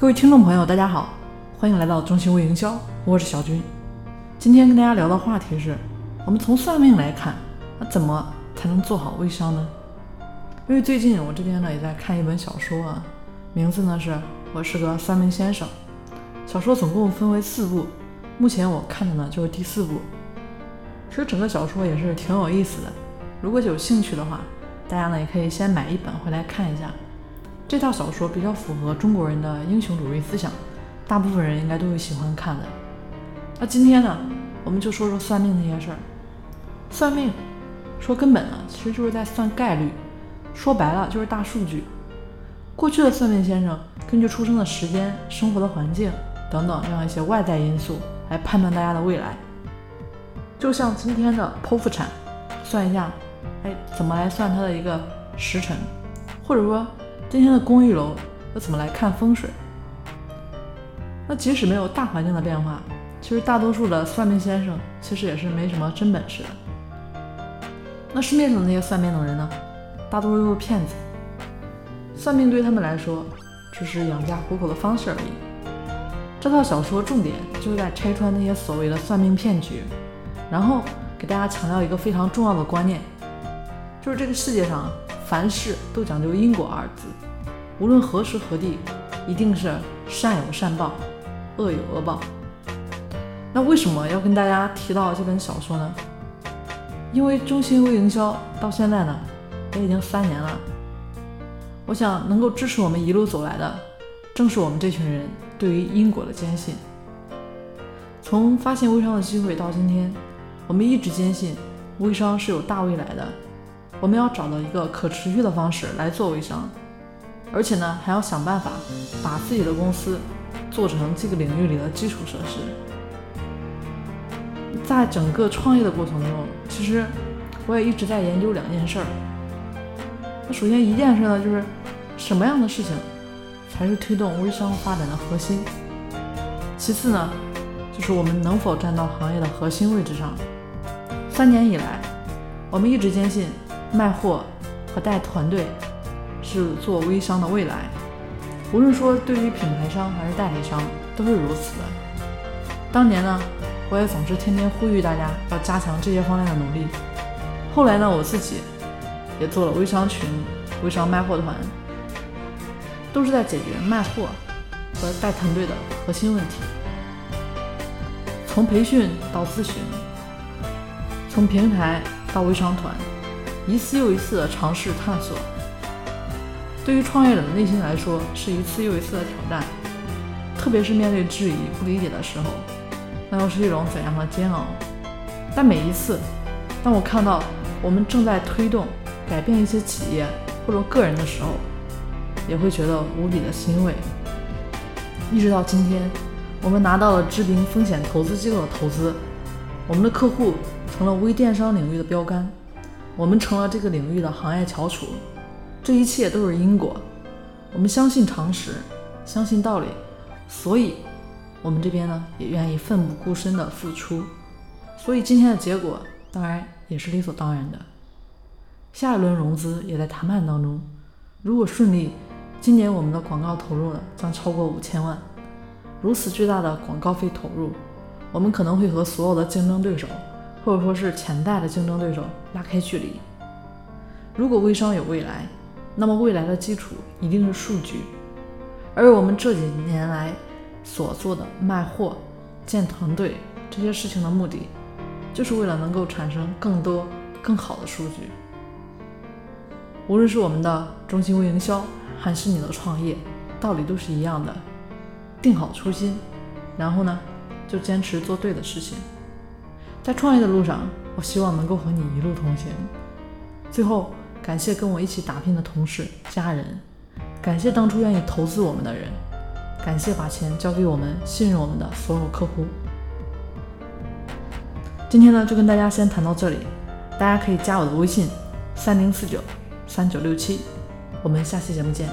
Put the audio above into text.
各位听众朋友，大家好，欢迎来到中心微营销，我是小军。今天跟大家聊的话题是，我们从算命来看，那怎么才能做好微商呢？因为最近我这边呢也在看一本小说啊，名字呢是《我是个算命先生》。小说总共分为四部，目前我看的呢就是第四部。其实整个小说也是挺有意思的，如果有兴趣的话，大家呢也可以先买一本回来看一下。这套小说比较符合中国人的英雄主义思想，大部分人应该都会喜欢看的。那今天呢，我们就说说算命那些事儿。算命说根本呢，其实就是在算概率，说白了就是大数据。过去的算命先生根据出生的时间、生活的环境等等这样一些外在因素来判断大家的未来。就像今天的剖腹产，算一下，哎，怎么来算它的一个时辰，或者说今天的公寓楼要怎么来看风水。那即使没有大环境的变化，其实大多数的算命先生其实也是没什么真本事的。那市面上的那些算命的人呢，大多数都是骗子。算命对他们来说只是养家糊口的方式而已。这套小说重点就是在拆穿那些所谓的算命骗局。然后给大家强调一个非常重要的观念，就是这个世界上凡事都讲究因果二字，无论何时何地，一定是善有善报，恶有恶报。那为什么要跟大家提到这本小说呢？因为中心微营销到现在呢，也已经三年了。我想能够支持我们一路走来的，正是我们这群人对于因果的坚信。从发现微商的机会到今天。我们一直坚信，微商是有大未来的。我们要找到一个可持续的方式来做微商，而且呢，还要想办法把自己的公司做成这个领域里的基础设施。在整个创业的过程中，其实我也一直在研究两件事儿。那首先一件事儿呢，就是什么样的事情才是推动微商发展的核心？其次呢，就是我们能否站到行业的核心位置上？三年以来，我们一直坚信卖货和带团队是做微商的未来。无论说对于品牌商还是代理商，都是如此的。当年呢，我也总是天天呼吁大家要加强这些方面的努力。后来呢，我自己也做了微商群、微商卖货团，都是在解决卖货和带团队的核心问题。从培训到咨询。从平台到微商团，一次又一次的尝试探索，对于创业者的内心来说是一次又一次的挑战。特别是面对质疑、不理解的时候，那又是一种怎样的煎熬？但每一次，当我看到我们正在推动改变一些企业或者个人的时候，也会觉得无比的欣慰。一直到今天，我们拿到了知名风险投资机构的投资，我们的客户。成了微电商领域的标杆，我们成了这个领域的行业翘楚，这一切都是因果。我们相信常识，相信道理，所以我们这边呢也愿意奋不顾身的付出。所以今天的结果当然也是理所当然的。下一轮融资也在谈判当中，如果顺利，今年我们的广告投入呢将超过五千万。如此巨大的广告费投入，我们可能会和所有的竞争对手。或者说是潜在的竞争对手拉开距离。如果微商有未来，那么未来的基础一定是数据。而我们这几年来所做的卖货、建团队这些事情的目的，就是为了能够产生更多更好的数据。无论是我们的中心微营销，还是你的创业，道理都是一样的。定好初心，然后呢，就坚持做对的事情。在创业的路上，我希望能够和你一路同行。最后，感谢跟我一起打拼的同事、家人，感谢当初愿意投资我们的人，感谢把钱交给我们、信任我们的所有客户。今天呢，就跟大家先谈到这里，大家可以加我的微信：三零四九三九六七，我们下期节目见。